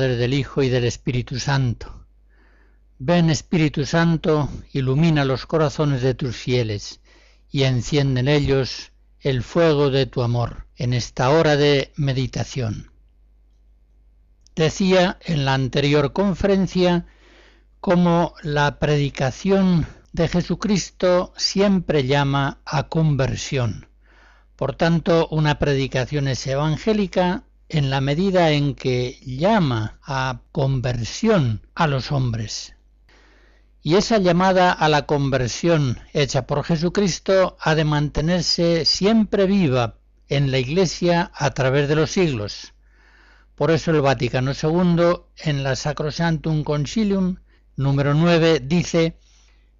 Padre, del Hijo y del Espíritu Santo. Ven Espíritu Santo, ilumina los corazones de tus fieles y enciende en ellos el fuego de tu amor en esta hora de meditación. Decía en la anterior conferencia cómo la predicación de Jesucristo siempre llama a conversión. Por tanto, una predicación es evangélica en la medida en que llama a conversión a los hombres. Y esa llamada a la conversión hecha por Jesucristo ha de mantenerse siempre viva en la Iglesia a través de los siglos. Por eso el Vaticano II, en la Sacrosantum Concilium número 9, dice,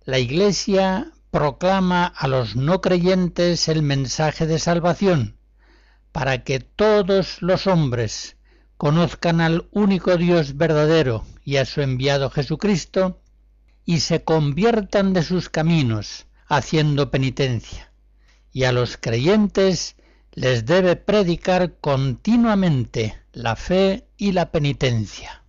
la Iglesia proclama a los no creyentes el mensaje de salvación, para que todos los hombres conozcan al único Dios verdadero y a su enviado Jesucristo, y se conviertan de sus caminos, haciendo penitencia. Y a los creyentes les debe predicar continuamente la fe y la penitencia.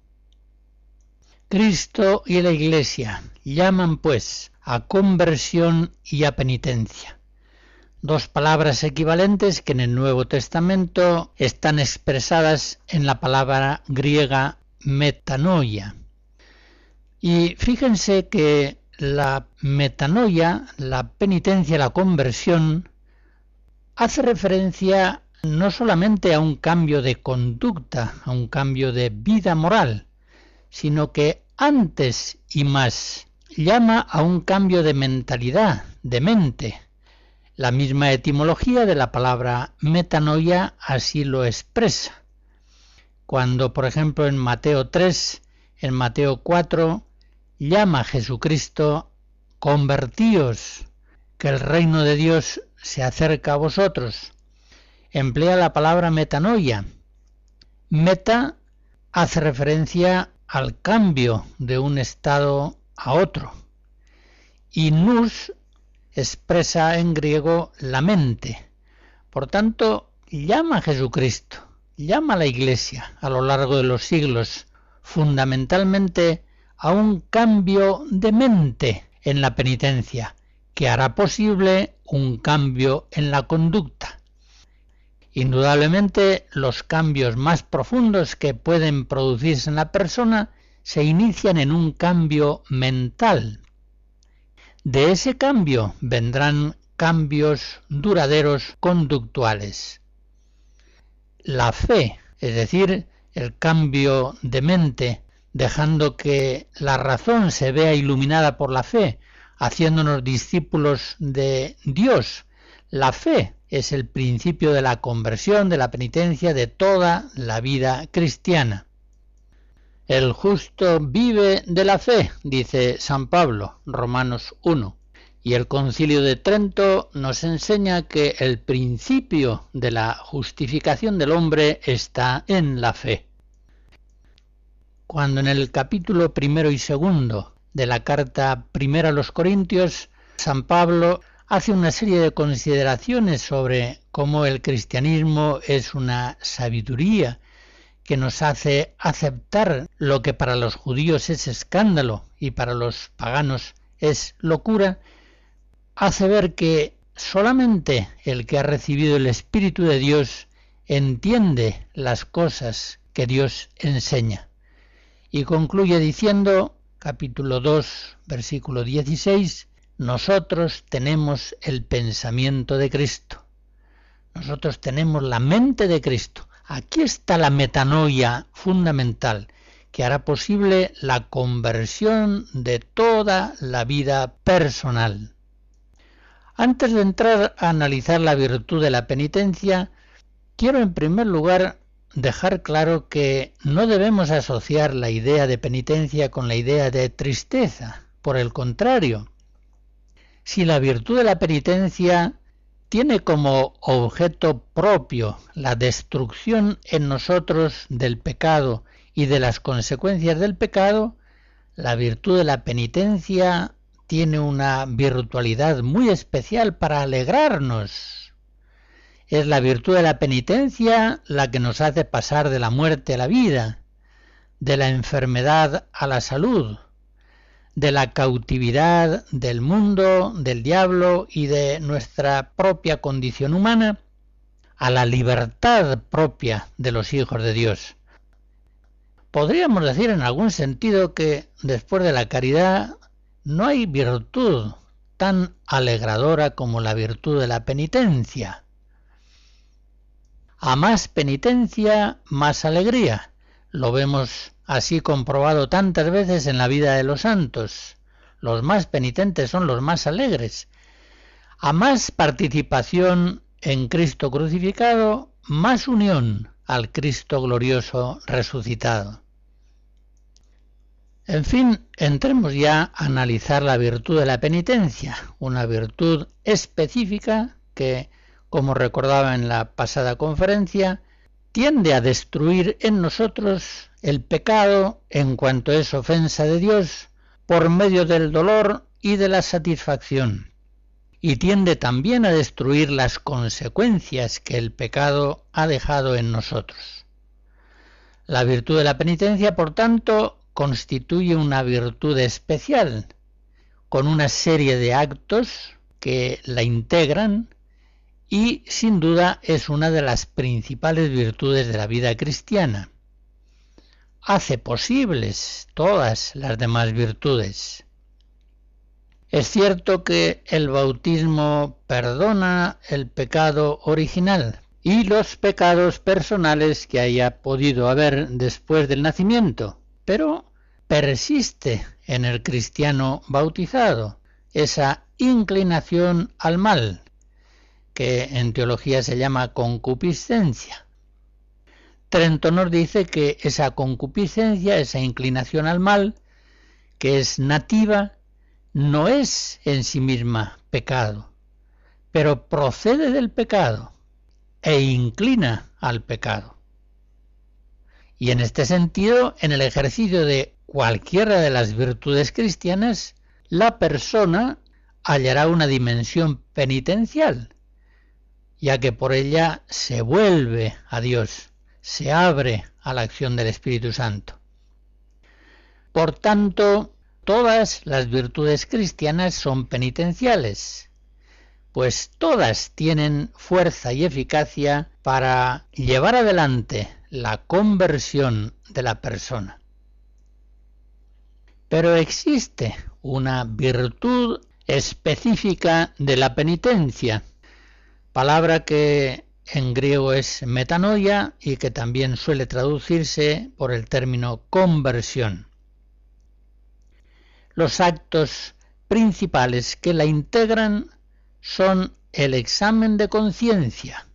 Cristo y la Iglesia llaman pues a conversión y a penitencia dos palabras equivalentes que en el Nuevo Testamento están expresadas en la palabra griega metanoia. Y fíjense que la metanoia, la penitencia, la conversión, hace referencia no solamente a un cambio de conducta, a un cambio de vida moral, sino que antes y más llama a un cambio de mentalidad, de mente, la misma etimología de la palabra metanoia así lo expresa. Cuando, por ejemplo, en Mateo 3, en Mateo 4, llama a Jesucristo, convertíos, que el reino de Dios se acerca a vosotros. Emplea la palabra metanoia. Meta hace referencia al cambio de un estado a otro. Y nous expresa en griego la mente. Por tanto, llama a Jesucristo, llama a la Iglesia a lo largo de los siglos, fundamentalmente a un cambio de mente en la penitencia, que hará posible un cambio en la conducta. Indudablemente los cambios más profundos que pueden producirse en la persona se inician en un cambio mental, de ese cambio vendrán cambios duraderos conductuales. La fe, es decir, el cambio de mente, dejando que la razón se vea iluminada por la fe, haciéndonos discípulos de Dios. La fe es el principio de la conversión, de la penitencia, de toda la vida cristiana. El justo vive de la fe, dice San Pablo, Romanos 1. Y el concilio de Trento nos enseña que el principio de la justificación del hombre está en la fe. Cuando en el capítulo primero y segundo de la carta primera a los Corintios, San Pablo hace una serie de consideraciones sobre cómo el cristianismo es una sabiduría que nos hace aceptar lo que para los judíos es escándalo y para los paganos es locura, hace ver que solamente el que ha recibido el Espíritu de Dios entiende las cosas que Dios enseña. Y concluye diciendo, capítulo 2, versículo 16, nosotros tenemos el pensamiento de Cristo. Nosotros tenemos la mente de Cristo. Aquí está la metanoia fundamental que hará posible la conversión de toda la vida personal. Antes de entrar a analizar la virtud de la penitencia, quiero en primer lugar dejar claro que no debemos asociar la idea de penitencia con la idea de tristeza. Por el contrario, si la virtud de la penitencia tiene como objeto propio la destrucción en nosotros del pecado y de las consecuencias del pecado, la virtud de la penitencia tiene una virtualidad muy especial para alegrarnos. Es la virtud de la penitencia la que nos hace pasar de la muerte a la vida, de la enfermedad a la salud, de la cautividad del mundo, del diablo y de nuestra propia condición humana, a la libertad propia de los hijos de Dios. Podríamos decir en algún sentido que después de la caridad no hay virtud tan alegradora como la virtud de la penitencia. A más penitencia, más alegría. Lo vemos así comprobado tantas veces en la vida de los santos. Los más penitentes son los más alegres. A más participación en Cristo crucificado, más unión al Cristo glorioso resucitado. En fin, entremos ya a analizar la virtud de la penitencia, una virtud específica que, como recordaba en la pasada conferencia, tiende a destruir en nosotros el pecado en cuanto es ofensa de Dios por medio del dolor y de la satisfacción, y tiende también a destruir las consecuencias que el pecado ha dejado en nosotros. La virtud de la penitencia, por tanto, constituye una virtud especial, con una serie de actos que la integran y sin duda es una de las principales virtudes de la vida cristiana. Hace posibles todas las demás virtudes. Es cierto que el bautismo perdona el pecado original y los pecados personales que haya podido haber después del nacimiento, pero persiste en el cristiano bautizado esa inclinación al mal, que en teología se llama concupiscencia. Trento nos dice que esa concupiscencia, esa inclinación al mal, que es nativa, no es en sí misma pecado, pero procede del pecado e inclina al pecado. Y en este sentido, en el ejercicio de cualquiera de las virtudes cristianas, la persona hallará una dimensión penitencial, ya que por ella se vuelve a Dios, se abre a la acción del Espíritu Santo. Por tanto, todas las virtudes cristianas son penitenciales, pues todas tienen fuerza y eficacia para llevar adelante la conversión de la persona. Pero existe una virtud específica de la penitencia, palabra que en griego es metanoia y que también suele traducirse por el término conversión. Los actos principales que la integran son el examen de conciencia,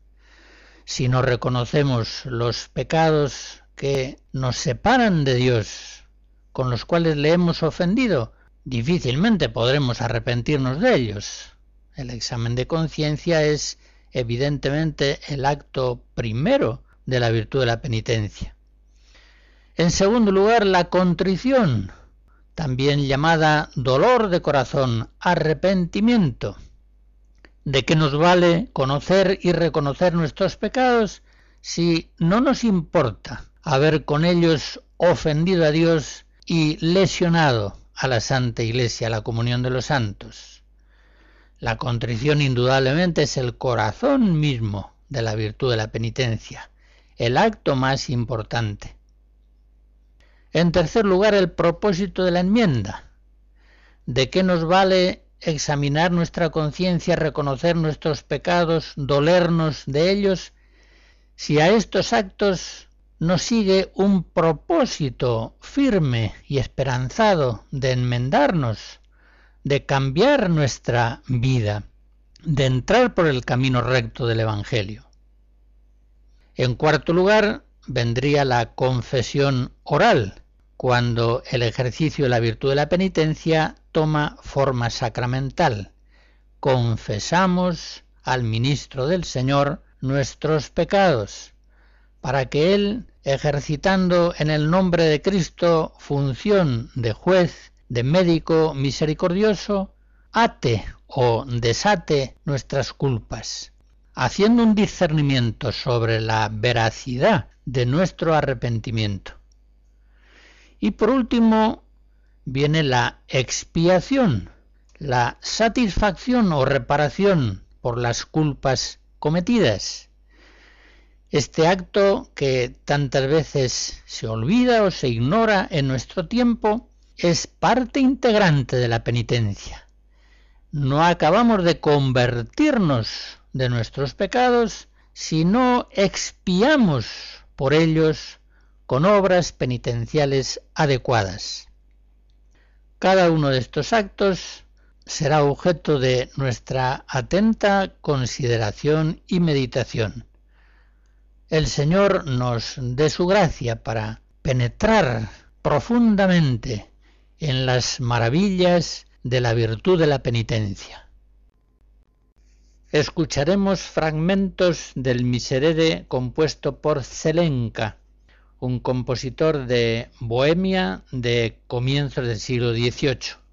si no reconocemos los pecados que nos separan de Dios, con los cuales le hemos ofendido, difícilmente podremos arrepentirnos de ellos. El examen de conciencia es evidentemente el acto primero de la virtud de la penitencia. En segundo lugar, la contrición, también llamada dolor de corazón, arrepentimiento. ¿De qué nos vale conocer y reconocer nuestros pecados si no nos importa haber con ellos ofendido a Dios y lesionado a la Santa Iglesia, a la comunión de los santos? La contrición indudablemente es el corazón mismo de la virtud de la penitencia, el acto más importante. En tercer lugar, el propósito de la enmienda. ¿De qué nos vale examinar nuestra conciencia, reconocer nuestros pecados, dolernos de ellos, si a estos actos nos sigue un propósito firme y esperanzado de enmendarnos, de cambiar nuestra vida, de entrar por el camino recto del Evangelio. En cuarto lugar, vendría la confesión oral, cuando el ejercicio de la virtud de la penitencia toma forma sacramental. Confesamos al ministro del Señor nuestros pecados, para que Él, ejercitando en el nombre de Cristo función de juez, de médico misericordioso, ate o desate nuestras culpas, haciendo un discernimiento sobre la veracidad de nuestro arrepentimiento. Y por último viene la expiación, la satisfacción o reparación por las culpas cometidas. Este acto que tantas veces se olvida o se ignora en nuestro tiempo es parte integrante de la penitencia. No acabamos de convertirnos de nuestros pecados si no expiamos por ellos con obras penitenciales adecuadas. Cada uno de estos actos será objeto de nuestra atenta consideración y meditación. El Señor nos dé su gracia para penetrar profundamente en las maravillas de la virtud de la penitencia. Escucharemos fragmentos del Miserere compuesto por Zelenka, un compositor de Bohemia de comienzos del siglo XVIII.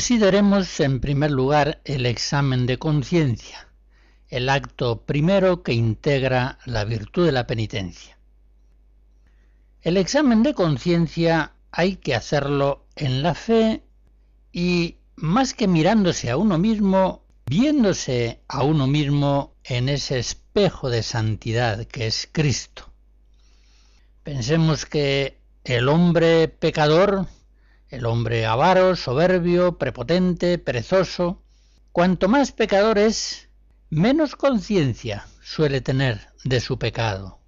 Consideremos en primer lugar el examen de conciencia, el acto primero que integra la virtud de la penitencia. El examen de conciencia hay que hacerlo en la fe y más que mirándose a uno mismo, viéndose a uno mismo en ese espejo de santidad que es Cristo. Pensemos que el hombre pecador el hombre avaro, soberbio, prepotente, perezoso. Cuanto más pecador es, menos conciencia suele tener de su pecado.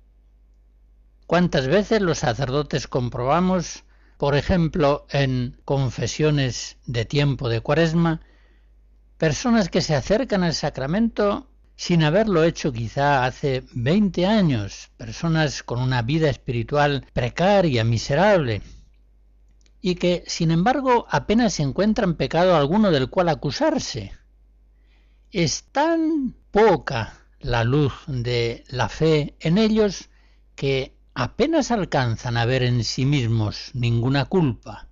¿Cuántas veces los sacerdotes comprobamos, por ejemplo, en confesiones de tiempo de cuaresma, personas que se acercan al sacramento sin haberlo hecho quizá hace 20 años, personas con una vida espiritual precaria, miserable, y que, sin embargo, apenas encuentran pecado alguno del cual acusarse. Es tan poca la luz de la fe en ellos que apenas alcanzan a ver en sí mismos ninguna culpa.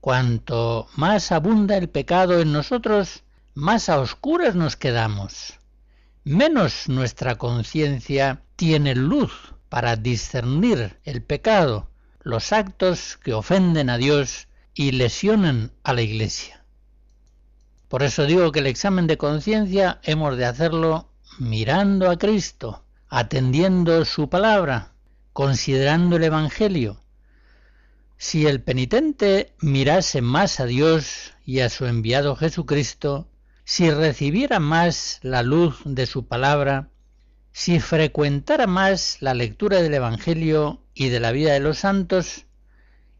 Cuanto más abunda el pecado en nosotros, más a oscuras nos quedamos. Menos nuestra conciencia tiene luz para discernir el pecado los actos que ofenden a Dios y lesionan a la Iglesia. Por eso digo que el examen de conciencia hemos de hacerlo mirando a Cristo, atendiendo su palabra, considerando el Evangelio. Si el penitente mirase más a Dios y a su enviado Jesucristo, si recibiera más la luz de su palabra, si frecuentara más la lectura del Evangelio y de la vida de los santos,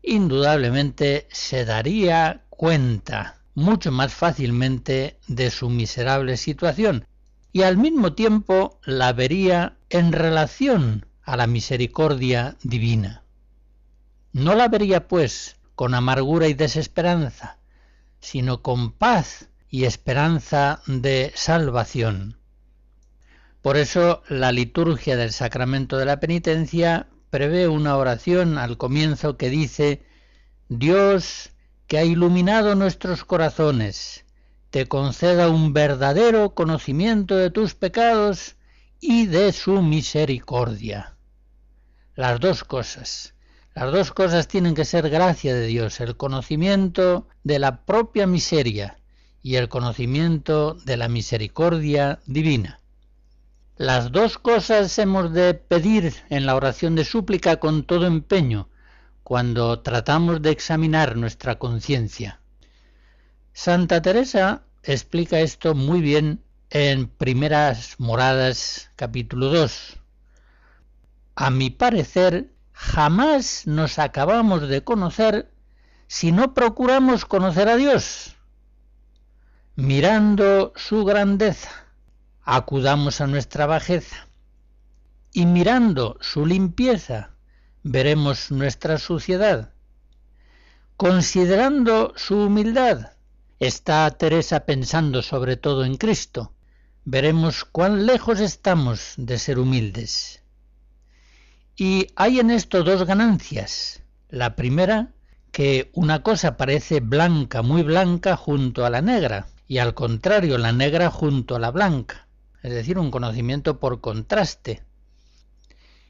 indudablemente se daría cuenta mucho más fácilmente de su miserable situación y al mismo tiempo la vería en relación a la misericordia divina. No la vería, pues, con amargura y desesperanza, sino con paz y esperanza de salvación. Por eso la liturgia del sacramento de la penitencia prevé una oración al comienzo que dice, Dios que ha iluminado nuestros corazones, te conceda un verdadero conocimiento de tus pecados y de su misericordia. Las dos cosas. Las dos cosas tienen que ser gracia de Dios, el conocimiento de la propia miseria y el conocimiento de la misericordia divina. Las dos cosas hemos de pedir en la oración de súplica con todo empeño, cuando tratamos de examinar nuestra conciencia. Santa Teresa explica esto muy bien en Primeras Moradas capítulo 2. A mi parecer, jamás nos acabamos de conocer si no procuramos conocer a Dios. Mirando su grandeza, acudamos a nuestra bajeza y mirando su limpieza veremos nuestra suciedad. Considerando su humildad, está Teresa pensando sobre todo en Cristo. Veremos cuán lejos estamos de ser humildes. Y hay en esto dos ganancias. La primera, que una cosa parece blanca, muy blanca, junto a la negra, y al contrario, la negra junto a la blanca es decir, un conocimiento por contraste.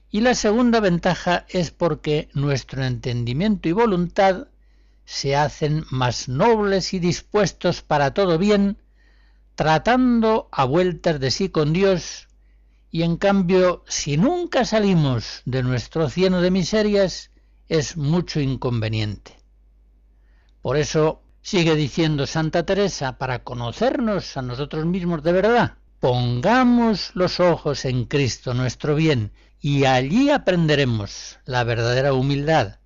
Y la segunda ventaja es porque nuestro entendimiento y voluntad se hacen más nobles y dispuestos para todo bien, tratando a vueltas de sí con Dios, y en cambio, si nunca salimos de nuestro cieno de miserias, es mucho inconveniente. Por eso sigue diciendo Santa Teresa, para conocernos a nosotros mismos de verdad, Pongamos los ojos en Cristo nuestro bien y allí aprenderemos la verdadera humildad.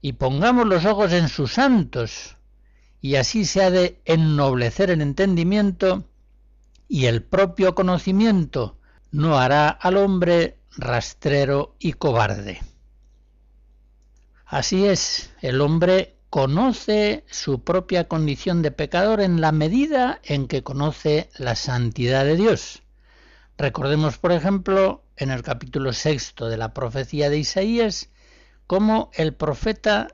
Y pongamos los ojos en sus santos y así se ha de ennoblecer el entendimiento y el propio conocimiento no hará al hombre rastrero y cobarde. Así es, el hombre conoce su propia condición de pecador en la medida en que conoce la santidad de Dios. Recordemos, por ejemplo, en el capítulo sexto de la profecía de Isaías, cómo el profeta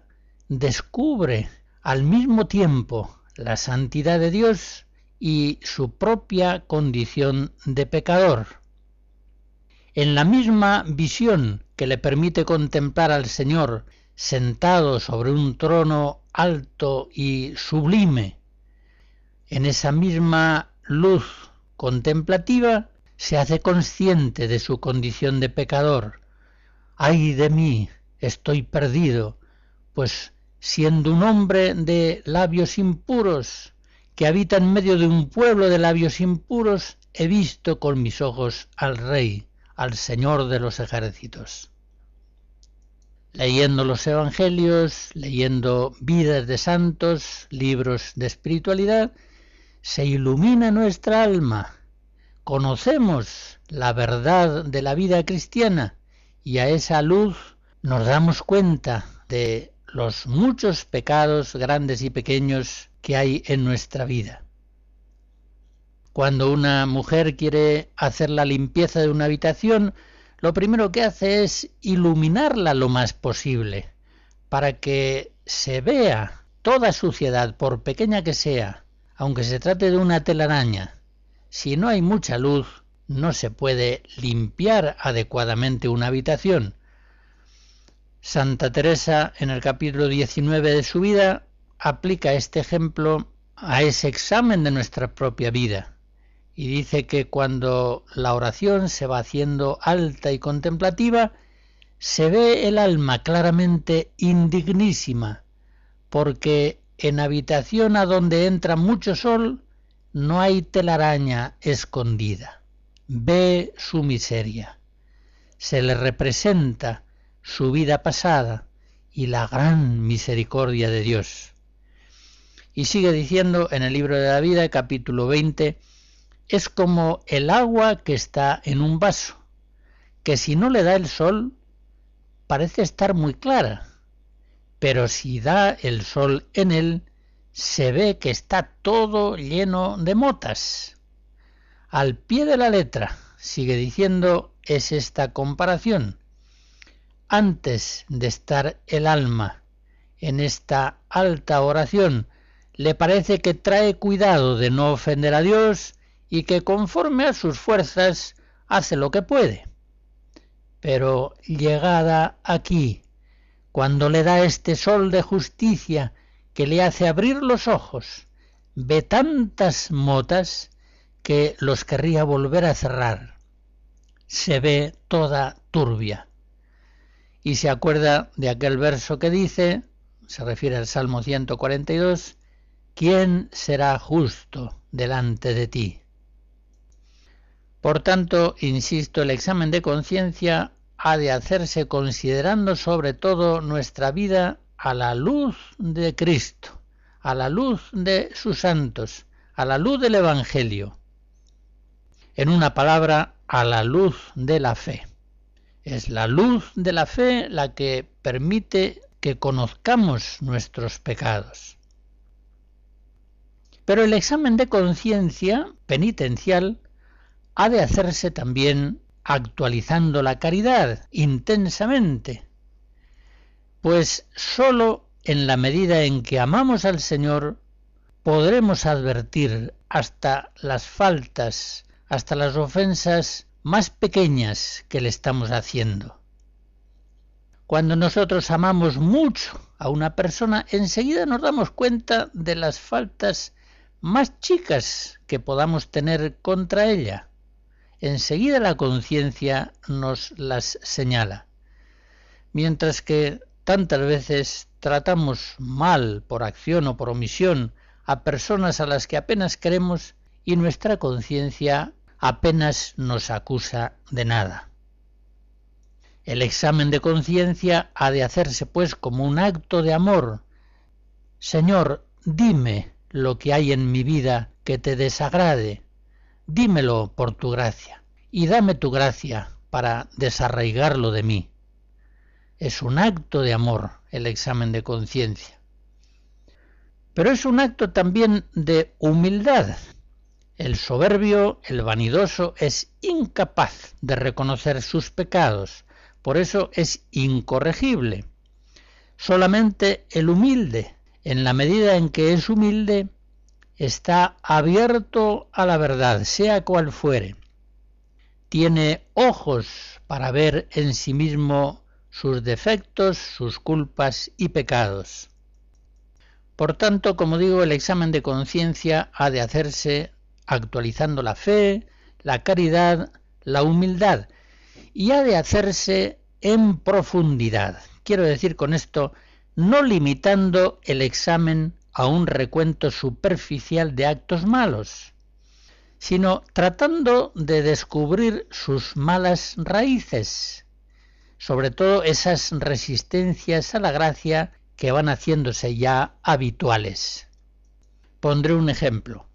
descubre al mismo tiempo la santidad de Dios y su propia condición de pecador. En la misma visión que le permite contemplar al Señor sentado sobre un trono alto y sublime, en esa misma luz contemplativa, se hace consciente de su condición de pecador. ¡Ay de mí! Estoy perdido, pues siendo un hombre de labios impuros, que habita en medio de un pueblo de labios impuros, he visto con mis ojos al Rey, al Señor de los ejércitos leyendo los Evangelios, leyendo vidas de santos, libros de espiritualidad, se ilumina nuestra alma, conocemos la verdad de la vida cristiana y a esa luz nos damos cuenta de los muchos pecados grandes y pequeños que hay en nuestra vida. Cuando una mujer quiere hacer la limpieza de una habitación, lo primero que hace es iluminarla lo más posible, para que se vea toda suciedad, por pequeña que sea, aunque se trate de una telaraña. Si no hay mucha luz, no se puede limpiar adecuadamente una habitación. Santa Teresa, en el capítulo 19 de su vida, aplica este ejemplo a ese examen de nuestra propia vida y dice que cuando la oración se va haciendo alta y contemplativa, se ve el alma claramente indignísima, porque en habitación a donde entra mucho sol no hay telaraña escondida. Ve su miseria. Se le representa su vida pasada y la gran misericordia de Dios. Y sigue diciendo en el libro de la vida, capítulo 20, es como el agua que está en un vaso, que si no le da el sol parece estar muy clara, pero si da el sol en él, se ve que está todo lleno de motas. Al pie de la letra, sigue diciendo, es esta comparación. Antes de estar el alma en esta alta oración, le parece que trae cuidado de no ofender a Dios y que conforme a sus fuerzas hace lo que puede. Pero llegada aquí, cuando le da este sol de justicia que le hace abrir los ojos, ve tantas motas que los querría volver a cerrar. Se ve toda turbia. Y se acuerda de aquel verso que dice, se refiere al Salmo 142, ¿quién será justo delante de ti? Por tanto, insisto, el examen de conciencia ha de hacerse considerando sobre todo nuestra vida a la luz de Cristo, a la luz de sus santos, a la luz del Evangelio. En una palabra, a la luz de la fe. Es la luz de la fe la que permite que conozcamos nuestros pecados. Pero el examen de conciencia penitencial ha de hacerse también actualizando la caridad intensamente, pues sólo en la medida en que amamos al Señor podremos advertir hasta las faltas, hasta las ofensas más pequeñas que le estamos haciendo. Cuando nosotros amamos mucho a una persona, enseguida nos damos cuenta de las faltas más chicas que podamos tener contra ella enseguida la conciencia nos las señala. Mientras que tantas veces tratamos mal, por acción o por omisión, a personas a las que apenas queremos y nuestra conciencia apenas nos acusa de nada. El examen de conciencia ha de hacerse pues como un acto de amor. Señor, dime lo que hay en mi vida que te desagrade, dímelo por tu gracia, y dame tu gracia para desarraigarlo de mí. Es un acto de amor el examen de conciencia. Pero es un acto también de humildad. El soberbio, el vanidoso, es incapaz de reconocer sus pecados, por eso es incorregible. Solamente el humilde, en la medida en que es humilde, está abierto a la verdad, sea cual fuere. Tiene ojos para ver en sí mismo sus defectos, sus culpas y pecados. Por tanto, como digo, el examen de conciencia ha de hacerse actualizando la fe, la caridad, la humildad, y ha de hacerse en profundidad. Quiero decir con esto, no limitando el examen a un recuento superficial de actos malos, sino tratando de descubrir sus malas raíces, sobre todo esas resistencias a la gracia que van haciéndose ya habituales. Pondré un ejemplo.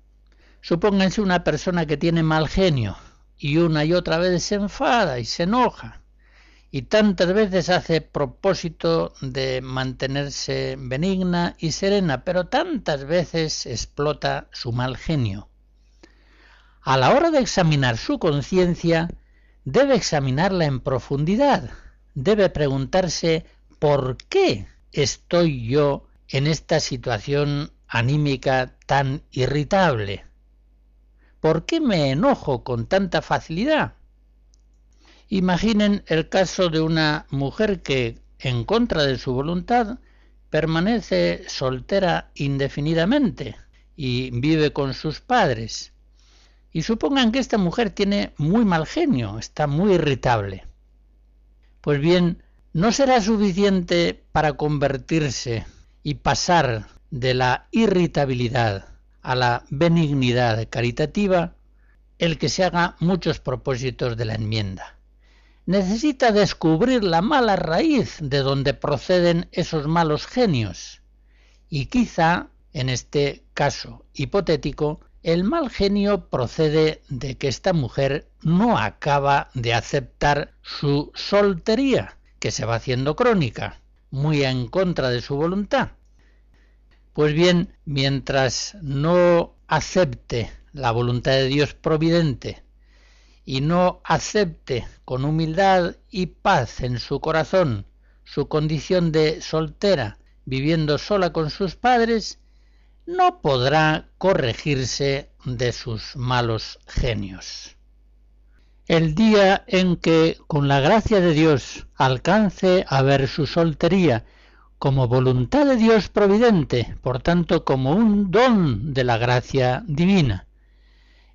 Supónganse una persona que tiene mal genio y una y otra vez se enfada y se enoja y tantas veces hace propósito de mantenerse benigna y serena, pero tantas veces explota su mal genio. A la hora de examinar su conciencia, debe examinarla en profundidad, debe preguntarse ¿por qué estoy yo en esta situación anímica tan irritable? ¿Por qué me enojo con tanta facilidad? Imaginen el caso de una mujer que, en contra de su voluntad, permanece soltera indefinidamente y vive con sus padres. Y supongan que esta mujer tiene muy mal genio, está muy irritable. Pues bien, no será suficiente para convertirse y pasar de la irritabilidad a la benignidad caritativa el que se haga muchos propósitos de la enmienda necesita descubrir la mala raíz de donde proceden esos malos genios. Y quizá, en este caso hipotético, el mal genio procede de que esta mujer no acaba de aceptar su soltería, que se va haciendo crónica, muy en contra de su voluntad. Pues bien, mientras no acepte la voluntad de Dios providente y no acepte con humildad y paz en su corazón su condición de soltera, viviendo sola con sus padres, no podrá corregirse de sus malos genios. El día en que, con la gracia de Dios, alcance a ver su soltería como voluntad de Dios providente, por tanto como un don de la gracia divina,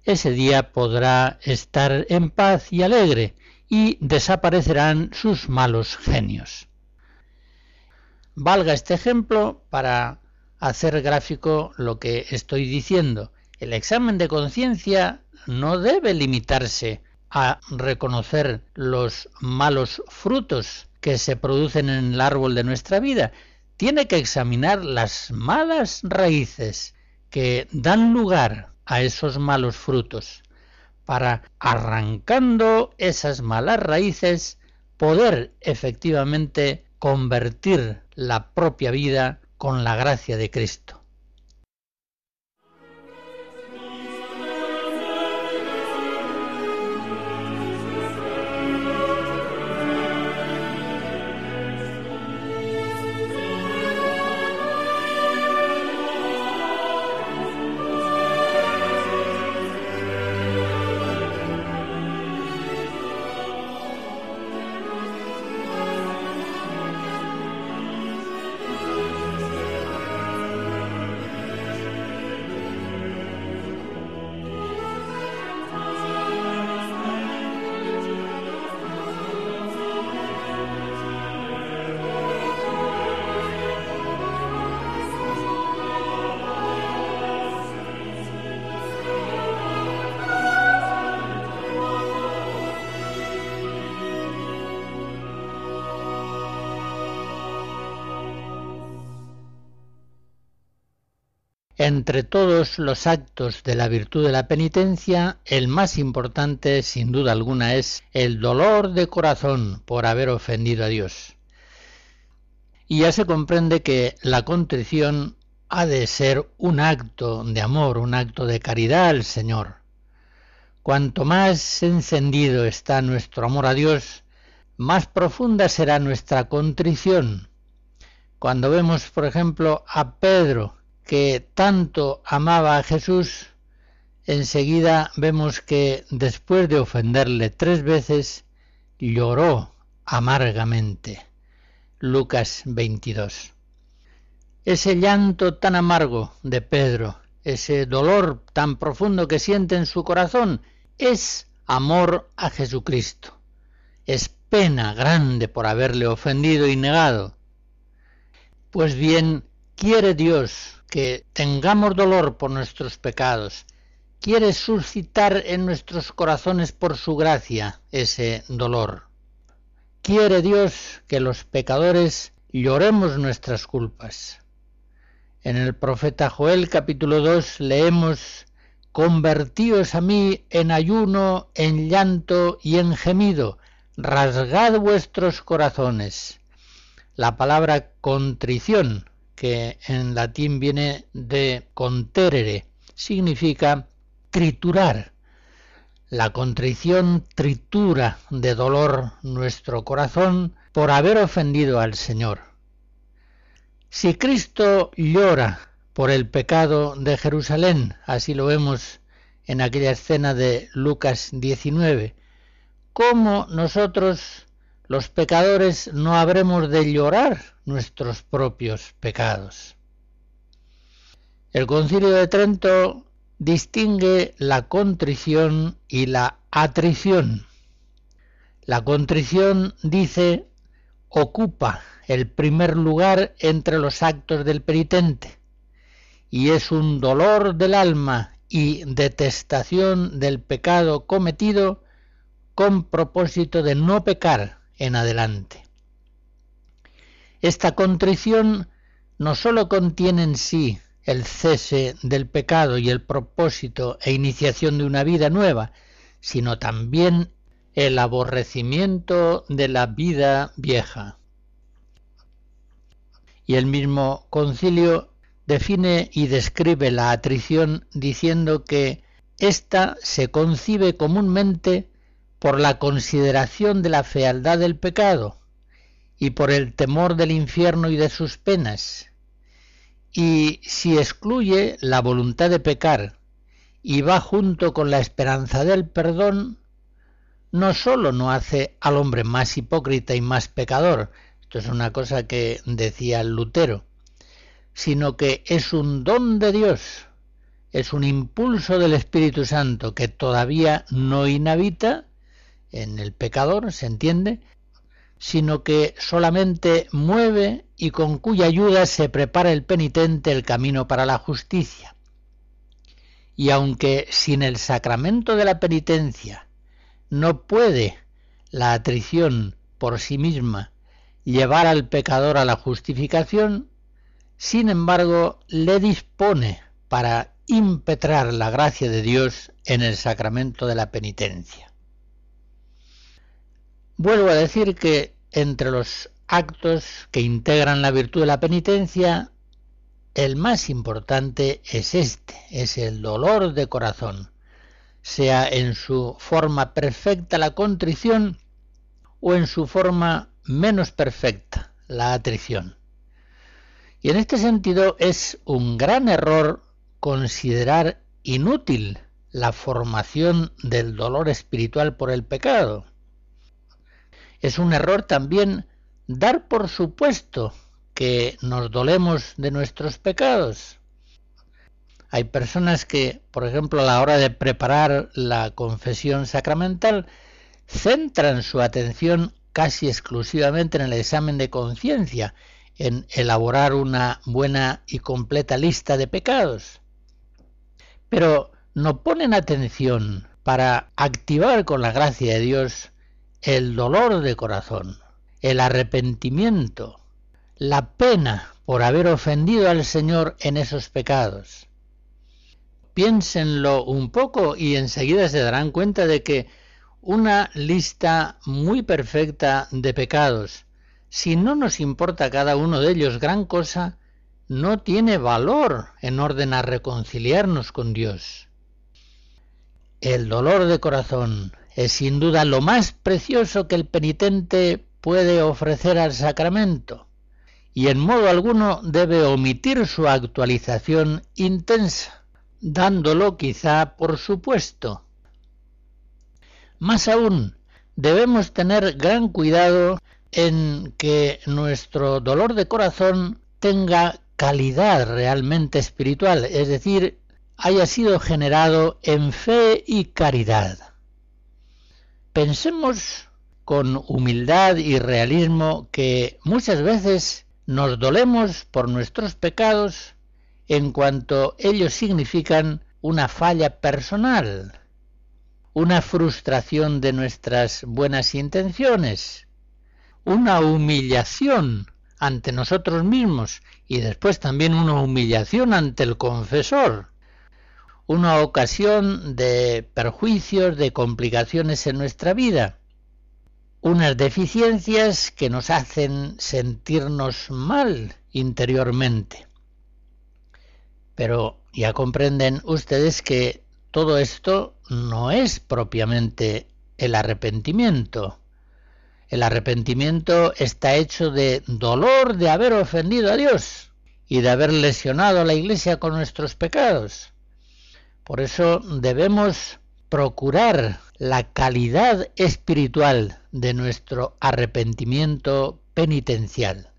ese día podrá estar en paz y alegre y desaparecerán sus malos genios. Valga este ejemplo para hacer gráfico lo que estoy diciendo. El examen de conciencia no debe limitarse a reconocer los malos frutos que se producen en el árbol de nuestra vida. Tiene que examinar las malas raíces que dan lugar a esos malos frutos, para arrancando esas malas raíces poder efectivamente convertir la propia vida con la gracia de Cristo. Entre todos los actos de la virtud de la penitencia, el más importante, sin duda alguna, es el dolor de corazón por haber ofendido a Dios. Y ya se comprende que la contrición ha de ser un acto de amor, un acto de caridad al Señor. Cuanto más encendido está nuestro amor a Dios, más profunda será nuestra contrición. Cuando vemos, por ejemplo, a Pedro, que tanto amaba a Jesús, enseguida vemos que después de ofenderle tres veces, lloró amargamente. Lucas 22. Ese llanto tan amargo de Pedro, ese dolor tan profundo que siente en su corazón, es amor a Jesucristo. Es pena grande por haberle ofendido y negado. Pues bien, quiere Dios que tengamos dolor por nuestros pecados, quiere suscitar en nuestros corazones por su gracia ese dolor. Quiere Dios que los pecadores lloremos nuestras culpas. En el profeta Joel capítulo 2 leemos, Convertíos a mí en ayuno, en llanto y en gemido, rasgad vuestros corazones. La palabra contrición que en latín viene de conterere, significa triturar. La contrición tritura de dolor nuestro corazón por haber ofendido al Señor. Si Cristo llora por el pecado de Jerusalén, así lo vemos en aquella escena de Lucas 19, ¿cómo nosotros los pecadores no habremos de llorar nuestros propios pecados. El concilio de Trento distingue la contrición y la atrición. La contrición, dice, ocupa el primer lugar entre los actos del penitente y es un dolor del alma y detestación del pecado cometido con propósito de no pecar en adelante. Esta contrición no sólo contiene en sí el cese del pecado y el propósito e iniciación de una vida nueva, sino también el aborrecimiento de la vida vieja. Y el mismo concilio define y describe la atrición diciendo que ésta se concibe comúnmente por la consideración de la fealdad del pecado y por el temor del infierno y de sus penas. Y si excluye la voluntad de pecar y va junto con la esperanza del perdón, no sólo no hace al hombre más hipócrita y más pecador, esto es una cosa que decía Lutero, sino que es un don de Dios, es un impulso del Espíritu Santo que todavía no inhabita en el pecador, ¿se entiende? sino que solamente mueve y con cuya ayuda se prepara el penitente el camino para la justicia. Y aunque sin el sacramento de la penitencia no puede la atrición por sí misma llevar al pecador a la justificación, sin embargo le dispone para impetrar la gracia de Dios en el sacramento de la penitencia. Vuelvo a decir que entre los actos que integran la virtud de la penitencia, el más importante es este, es el dolor de corazón, sea en su forma perfecta la contrición o en su forma menos perfecta la atrición. Y en este sentido es un gran error considerar inútil la formación del dolor espiritual por el pecado. Es un error también dar por supuesto que nos dolemos de nuestros pecados. Hay personas que, por ejemplo, a la hora de preparar la confesión sacramental, centran su atención casi exclusivamente en el examen de conciencia, en elaborar una buena y completa lista de pecados. Pero no ponen atención para activar con la gracia de Dios el dolor de corazón, el arrepentimiento, la pena por haber ofendido al Señor en esos pecados. Piénsenlo un poco y enseguida se darán cuenta de que una lista muy perfecta de pecados, si no nos importa cada uno de ellos gran cosa, no tiene valor en orden a reconciliarnos con Dios. El dolor de corazón, es sin duda lo más precioso que el penitente puede ofrecer al sacramento, y en modo alguno debe omitir su actualización intensa, dándolo quizá por supuesto. Más aún, debemos tener gran cuidado en que nuestro dolor de corazón tenga calidad realmente espiritual, es decir, haya sido generado en fe y caridad. Pensemos con humildad y realismo que muchas veces nos dolemos por nuestros pecados en cuanto ellos significan una falla personal, una frustración de nuestras buenas intenciones, una humillación ante nosotros mismos y después también una humillación ante el confesor una ocasión de perjuicios, de complicaciones en nuestra vida, unas deficiencias que nos hacen sentirnos mal interiormente. Pero ya comprenden ustedes que todo esto no es propiamente el arrepentimiento. El arrepentimiento está hecho de dolor de haber ofendido a Dios y de haber lesionado a la Iglesia con nuestros pecados. Por eso debemos procurar la calidad espiritual de nuestro arrepentimiento penitencial,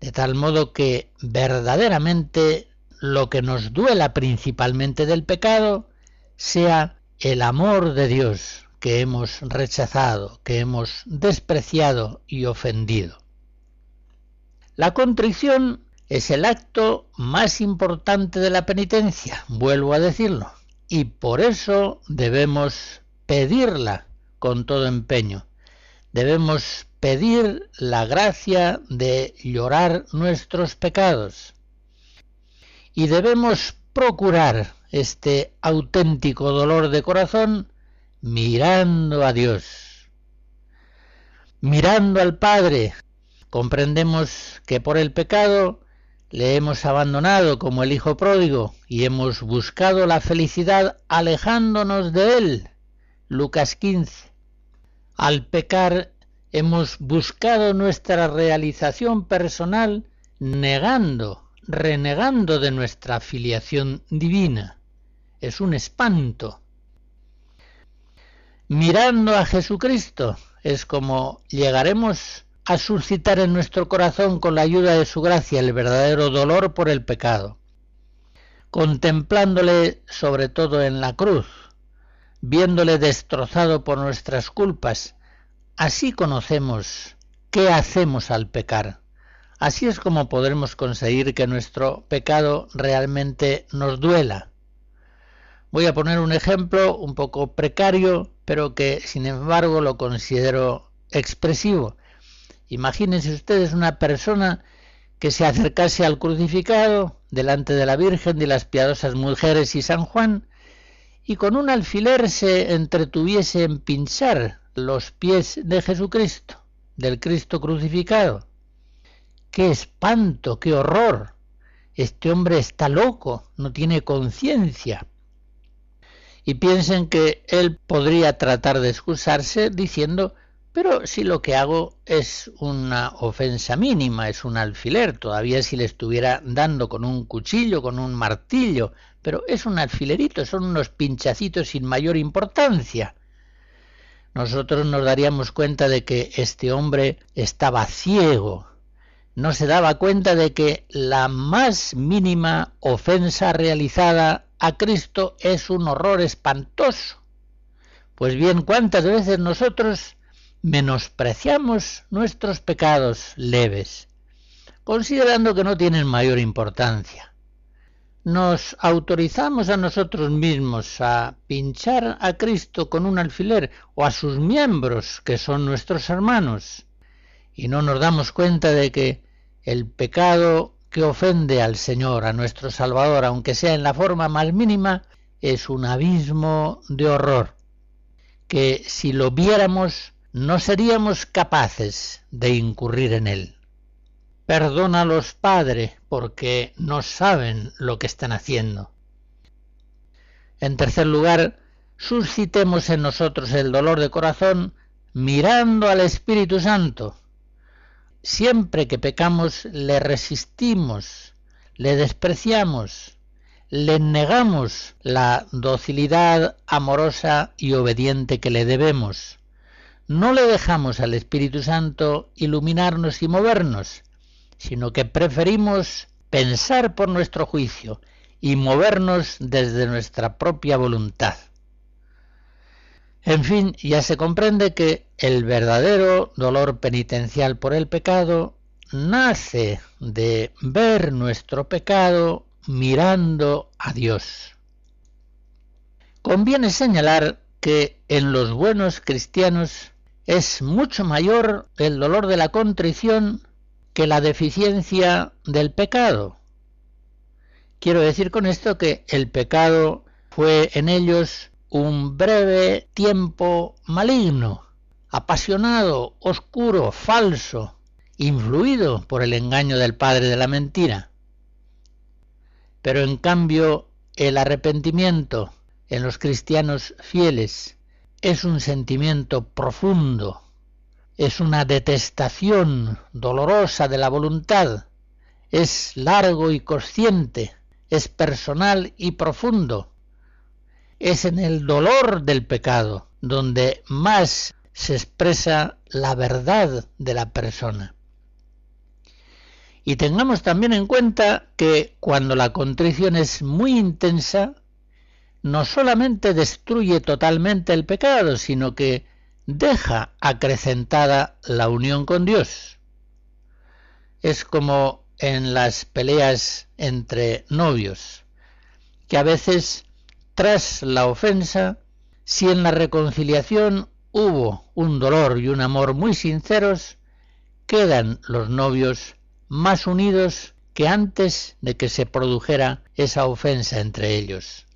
de tal modo que verdaderamente lo que nos duela principalmente del pecado sea el amor de Dios que hemos rechazado, que hemos despreciado y ofendido. La contrición es el acto más importante de la penitencia, vuelvo a decirlo, y por eso debemos pedirla con todo empeño. Debemos pedir la gracia de llorar nuestros pecados y debemos procurar este auténtico dolor de corazón mirando a Dios, mirando al Padre, comprendemos que por el pecado le hemos abandonado como el Hijo pródigo y hemos buscado la felicidad alejándonos de él. Lucas 15. Al pecar hemos buscado nuestra realización personal negando, renegando de nuestra filiación divina. Es un espanto. Mirando a Jesucristo es como llegaremos a suscitar en nuestro corazón con la ayuda de su gracia el verdadero dolor por el pecado, contemplándole sobre todo en la cruz, viéndole destrozado por nuestras culpas, así conocemos qué hacemos al pecar. Así es como podremos conseguir que nuestro pecado realmente nos duela. Voy a poner un ejemplo un poco precario, pero que sin embargo lo considero expresivo. Imagínense ustedes una persona que se acercase al crucificado delante de la Virgen, de las piadosas mujeres y San Juan, y con un alfiler se entretuviese en pinchar los pies de Jesucristo, del Cristo crucificado. ¡Qué espanto, qué horror! Este hombre está loco, no tiene conciencia. Y piensen que él podría tratar de excusarse diciendo pero si lo que hago es una ofensa mínima, es un alfiler, todavía si le estuviera dando con un cuchillo, con un martillo, pero es un alfilerito, son unos pinchacitos sin mayor importancia. Nosotros nos daríamos cuenta de que este hombre estaba ciego, no se daba cuenta de que la más mínima ofensa realizada a Cristo es un horror espantoso. Pues bien, ¿cuántas veces nosotros menospreciamos nuestros pecados leves, considerando que no tienen mayor importancia. Nos autorizamos a nosotros mismos a pinchar a Cristo con un alfiler o a sus miembros, que son nuestros hermanos, y no nos damos cuenta de que el pecado que ofende al Señor, a nuestro Salvador, aunque sea en la forma más mínima, es un abismo de horror, que si lo viéramos no seríamos capaces de incurrir en él. Perdónalos, Padre, porque no saben lo que están haciendo. En tercer lugar, suscitemos en nosotros el dolor de corazón mirando al Espíritu Santo. Siempre que pecamos le resistimos, le despreciamos, le negamos la docilidad amorosa y obediente que le debemos no le dejamos al Espíritu Santo iluminarnos y movernos, sino que preferimos pensar por nuestro juicio y movernos desde nuestra propia voluntad. En fin, ya se comprende que el verdadero dolor penitencial por el pecado nace de ver nuestro pecado mirando a Dios. Conviene señalar que en los buenos cristianos es mucho mayor el dolor de la contrición que la deficiencia del pecado. Quiero decir con esto que el pecado fue en ellos un breve tiempo maligno, apasionado, oscuro, falso, influido por el engaño del padre de la mentira. Pero en cambio el arrepentimiento en los cristianos fieles es un sentimiento profundo, es una detestación dolorosa de la voluntad, es largo y consciente, es personal y profundo. Es en el dolor del pecado donde más se expresa la verdad de la persona. Y tengamos también en cuenta que cuando la contrición es muy intensa, no solamente destruye totalmente el pecado, sino que deja acrecentada la unión con Dios. Es como en las peleas entre novios, que a veces tras la ofensa, si en la reconciliación hubo un dolor y un amor muy sinceros, quedan los novios más unidos que antes de que se produjera esa ofensa entre ellos.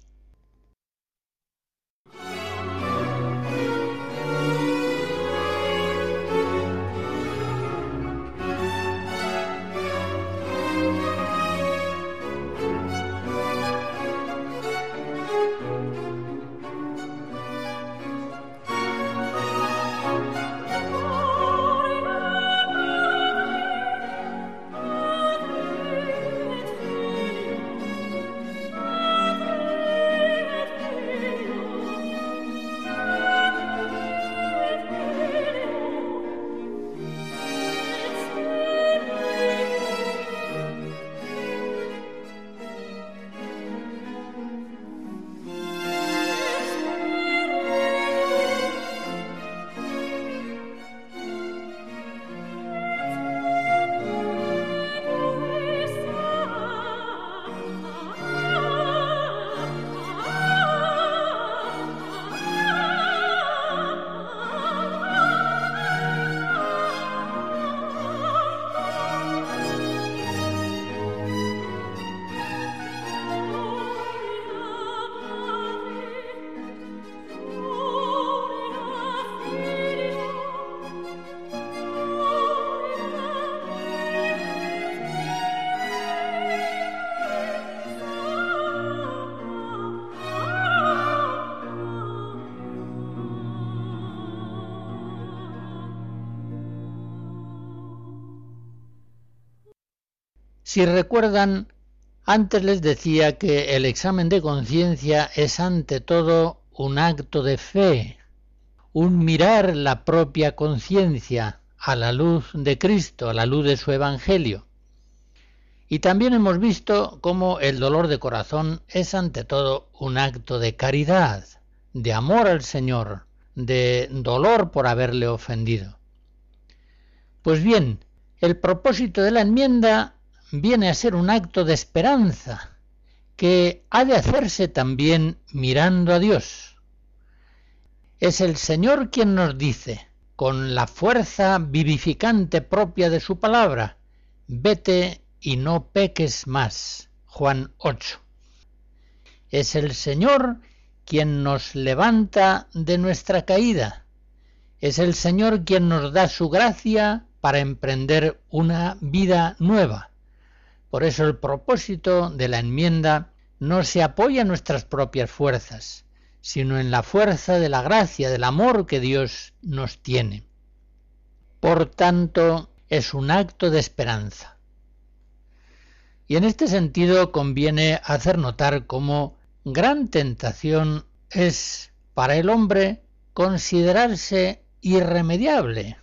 Si recuerdan, antes les decía que el examen de conciencia es ante todo un acto de fe, un mirar la propia conciencia a la luz de Cristo, a la luz de su Evangelio. Y también hemos visto cómo el dolor de corazón es ante todo un acto de caridad, de amor al Señor, de dolor por haberle ofendido. Pues bien, el propósito de la enmienda viene a ser un acto de esperanza que ha de hacerse también mirando a Dios. Es el Señor quien nos dice, con la fuerza vivificante propia de su palabra, vete y no peques más. Juan 8. Es el Señor quien nos levanta de nuestra caída. Es el Señor quien nos da su gracia para emprender una vida nueva. Por eso el propósito de la enmienda no se apoya en nuestras propias fuerzas, sino en la fuerza de la gracia, del amor que Dios nos tiene. Por tanto, es un acto de esperanza. Y en este sentido conviene hacer notar cómo gran tentación es para el hombre considerarse irremediable,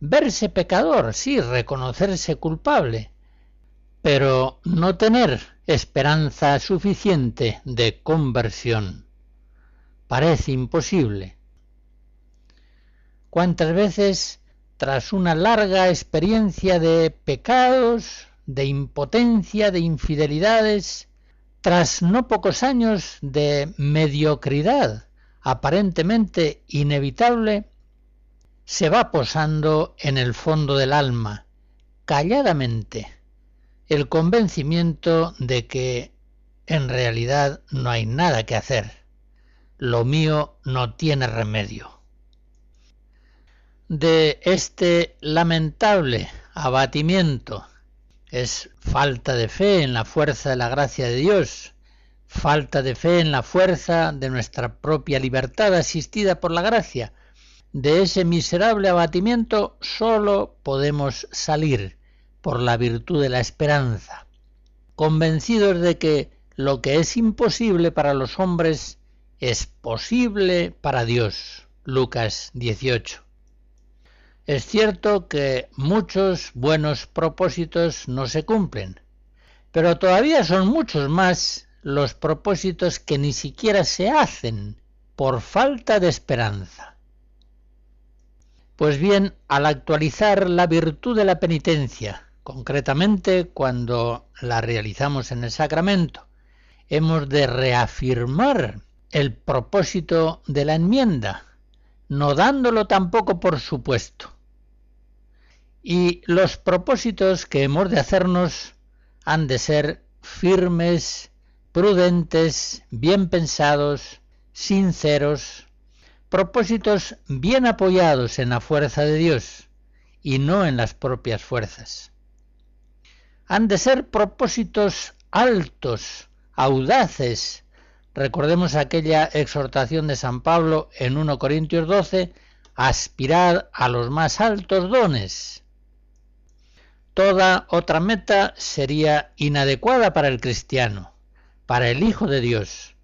verse pecador, sí, reconocerse culpable, pero no tener esperanza suficiente de conversión. Parece imposible. ¿Cuántas veces, tras una larga experiencia de pecados, de impotencia, de infidelidades, tras no pocos años de mediocridad aparentemente inevitable, se va posando en el fondo del alma, calladamente, el convencimiento de que en realidad no hay nada que hacer. Lo mío no tiene remedio. De este lamentable abatimiento es falta de fe en la fuerza de la gracia de Dios, falta de fe en la fuerza de nuestra propia libertad asistida por la gracia. De ese miserable abatimiento sólo podemos salir por la virtud de la esperanza, convencidos de que lo que es imposible para los hombres es posible para Dios. Lucas 18. Es cierto que muchos buenos propósitos no se cumplen, pero todavía son muchos más los propósitos que ni siquiera se hacen por falta de esperanza. Pues bien, al actualizar la virtud de la penitencia, concretamente cuando la realizamos en el sacramento, hemos de reafirmar el propósito de la enmienda, no dándolo tampoco por supuesto. Y los propósitos que hemos de hacernos han de ser firmes, prudentes, bien pensados, sinceros, propósitos bien apoyados en la fuerza de Dios y no en las propias fuerzas han de ser propósitos altos, audaces. Recordemos aquella exhortación de San Pablo en 1 Corintios 12, aspirad a los más altos dones. Toda otra meta sería inadecuada para el cristiano, para el Hijo de Dios,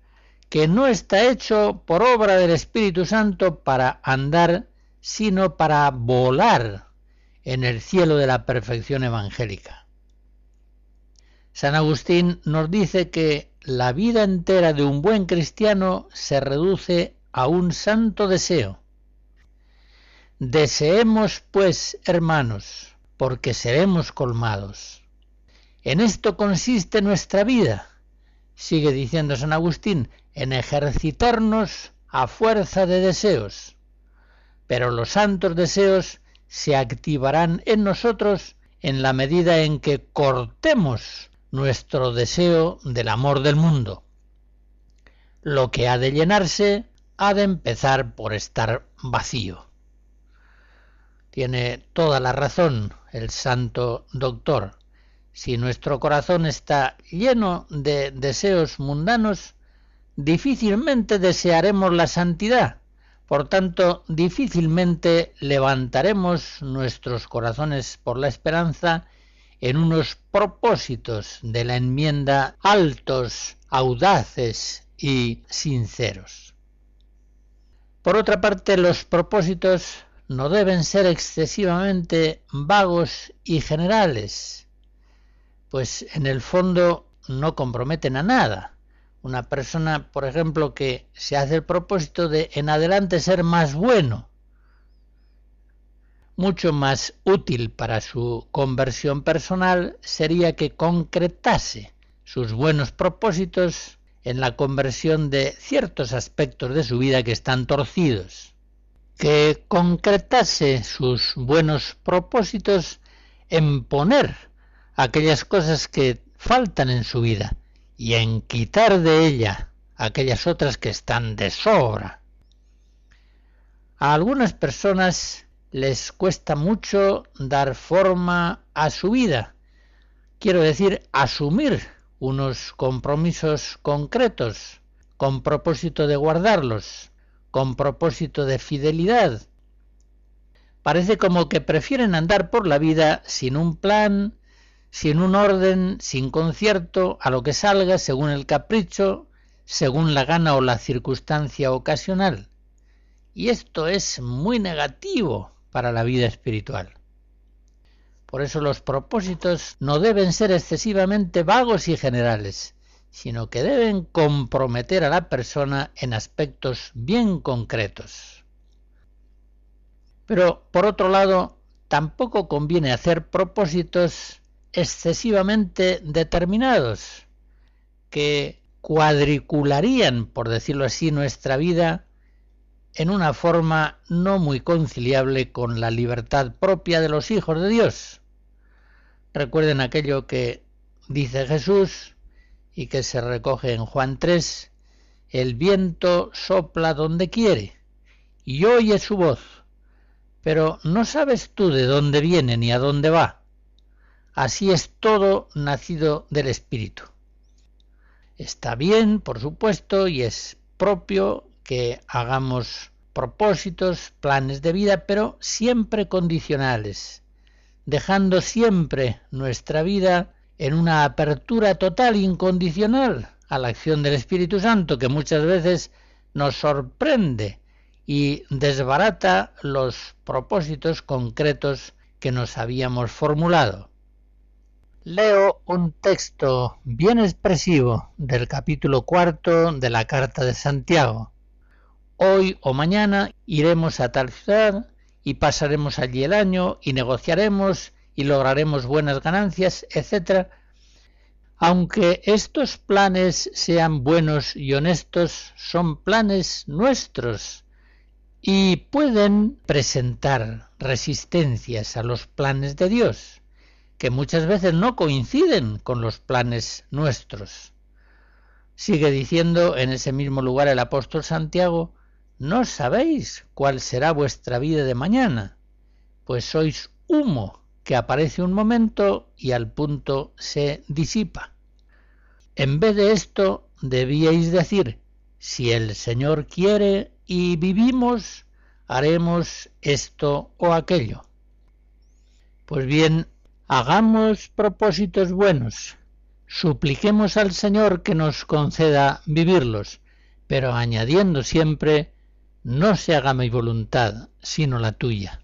que no está hecho por obra del Espíritu Santo para andar, sino para volar en el cielo de la perfección evangélica. San Agustín nos dice que la vida entera de un buen cristiano se reduce a un santo deseo. Deseemos, pues, hermanos, porque seremos colmados. En esto consiste nuestra vida, sigue diciendo San Agustín, en ejercitarnos a fuerza de deseos. Pero los santos deseos se activarán en nosotros en la medida en que cortemos nuestro deseo del amor del mundo. Lo que ha de llenarse ha de empezar por estar vacío. Tiene toda la razón el santo doctor. Si nuestro corazón está lleno de deseos mundanos, difícilmente desearemos la santidad. Por tanto, difícilmente levantaremos nuestros corazones por la esperanza en unos propósitos de la enmienda altos, audaces y sinceros. Por otra parte, los propósitos no deben ser excesivamente vagos y generales, pues en el fondo no comprometen a nada. Una persona, por ejemplo, que se hace el propósito de en adelante ser más bueno, mucho más útil para su conversión personal sería que concretase sus buenos propósitos en la conversión de ciertos aspectos de su vida que están torcidos, que concretase sus buenos propósitos en poner aquellas cosas que faltan en su vida y en quitar de ella aquellas otras que están de sobra. A algunas personas les cuesta mucho dar forma a su vida, quiero decir, asumir unos compromisos concretos, con propósito de guardarlos, con propósito de fidelidad. Parece como que prefieren andar por la vida sin un plan, sin un orden, sin concierto, a lo que salga según el capricho, según la gana o la circunstancia ocasional. Y esto es muy negativo para la vida espiritual. Por eso los propósitos no deben ser excesivamente vagos y generales, sino que deben comprometer a la persona en aspectos bien concretos. Pero, por otro lado, tampoco conviene hacer propósitos excesivamente determinados, que cuadricularían, por decirlo así, nuestra vida en una forma no muy conciliable con la libertad propia de los hijos de Dios. Recuerden aquello que dice Jesús y que se recoge en Juan 3, el viento sopla donde quiere y oye su voz, pero no sabes tú de dónde viene ni a dónde va. Así es todo nacido del Espíritu. Está bien, por supuesto, y es propio que hagamos propósitos, planes de vida, pero siempre condicionales, dejando siempre nuestra vida en una apertura total, incondicional a la acción del Espíritu Santo, que muchas veces nos sorprende y desbarata los propósitos concretos que nos habíamos formulado. Leo un texto bien expresivo del capítulo cuarto de la Carta de Santiago, Hoy o mañana iremos a tal ciudad y pasaremos allí el año y negociaremos y lograremos buenas ganancias, etc. Aunque estos planes sean buenos y honestos, son planes nuestros y pueden presentar resistencias a los planes de Dios, que muchas veces no coinciden con los planes nuestros. Sigue diciendo en ese mismo lugar el apóstol Santiago, no sabéis cuál será vuestra vida de mañana, pues sois humo que aparece un momento y al punto se disipa. En vez de esto, debíais decir, si el Señor quiere y vivimos, haremos esto o aquello. Pues bien, hagamos propósitos buenos, supliquemos al Señor que nos conceda vivirlos, pero añadiendo siempre no se haga mi voluntad, sino la tuya.